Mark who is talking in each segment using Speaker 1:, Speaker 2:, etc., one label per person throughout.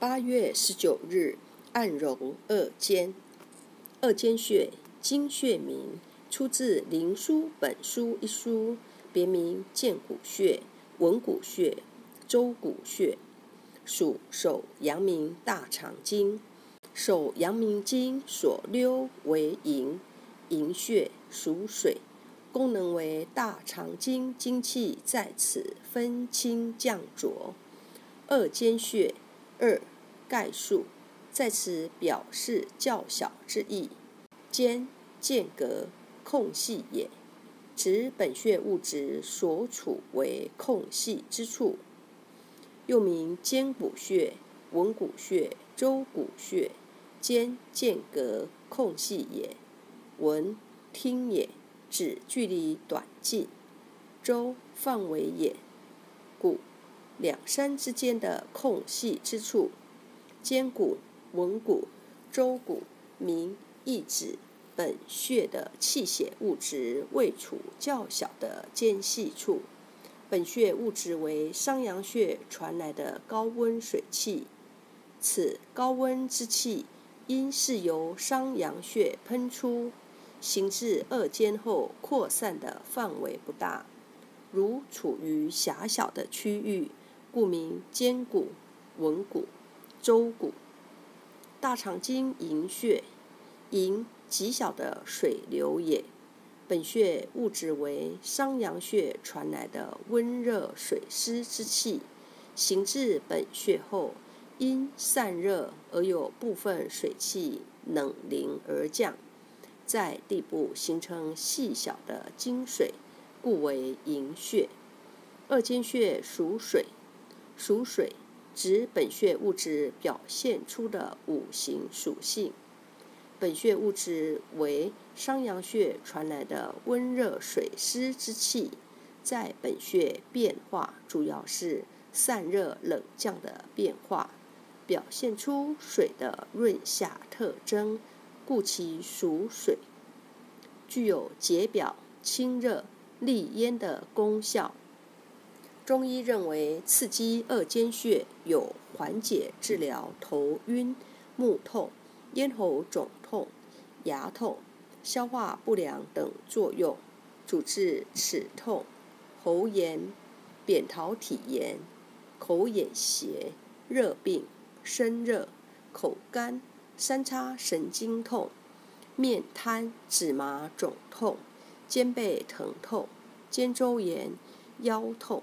Speaker 1: 八月十九日，按揉二间。二间穴，经穴名，出自《灵枢本书》一书，别名剑骨穴、文骨穴、周骨穴，属手阳明大肠经。手阳明经所溜为营，营穴属水，功能为大肠经精气在此分清降浊。二间穴。二概述，在此表示较小之意。间间隔空隙也，指本穴物质所处为空隙之处。又名肩骨穴、文骨穴、周骨穴。间间隔空隙也，闻听也，指距离短近。周范围也，骨。两山之间的空隙之处，肩骨、文骨、周骨，名意指本穴的气血物质位处较小的间隙处。本穴物质为商阳穴传来的高温水气，此高温之气因是由商阳穴喷出，行至二间后扩散的范围不大，如处于狭小的区域。故名肩骨、文骨、周骨。大肠经营穴，营极小的水流也。本穴物质为商阳穴传来的温热水湿之气，行至本穴后，因散热而有部分水气冷凝而降，在地部形成细小的经水，故为营穴。二间穴属水。属水，指本穴物质表现出的五行属性。本穴物质为商阳穴传来的温热水湿之气，在本穴变化主要是散热冷降的变化，表现出水的润下特征，故其属水，具有解表、清热、利咽的功效。中医认为，刺激二间穴有缓解治疗头晕、目痛、咽喉肿痛、牙痛、消化不良等作用，主治齿痛、喉炎、扁桃体炎、口眼斜、热病、身热、口干、三叉神经痛、面瘫、指麻肿痛、肩背疼痛、肩周炎、腰痛。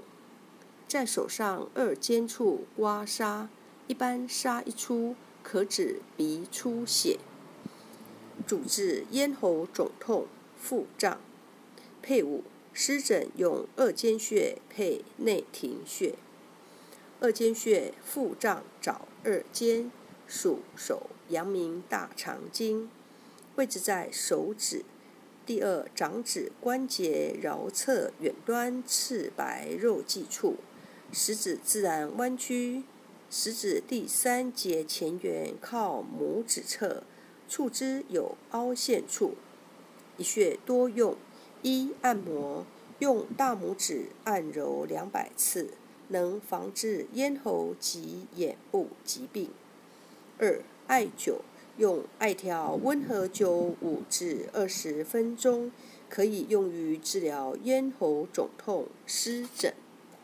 Speaker 1: 在手上二尖处刮痧，一般痧一出可止鼻出血，主治咽喉肿痛、腹胀。配伍湿疹用二间穴配内庭穴。二间穴腹胀找二间，属手阳明大肠经，位置在手指第二掌指关节桡侧远端赤白肉际处。食指自然弯曲，食指第三节前缘靠拇指侧，触之有凹陷处。一穴多用：一、按摩，用大拇指按揉两百次，能防治咽喉及眼部疾病；二、艾灸，用艾条温和灸五至二十分钟，可以用于治疗咽喉肿痛、湿疹。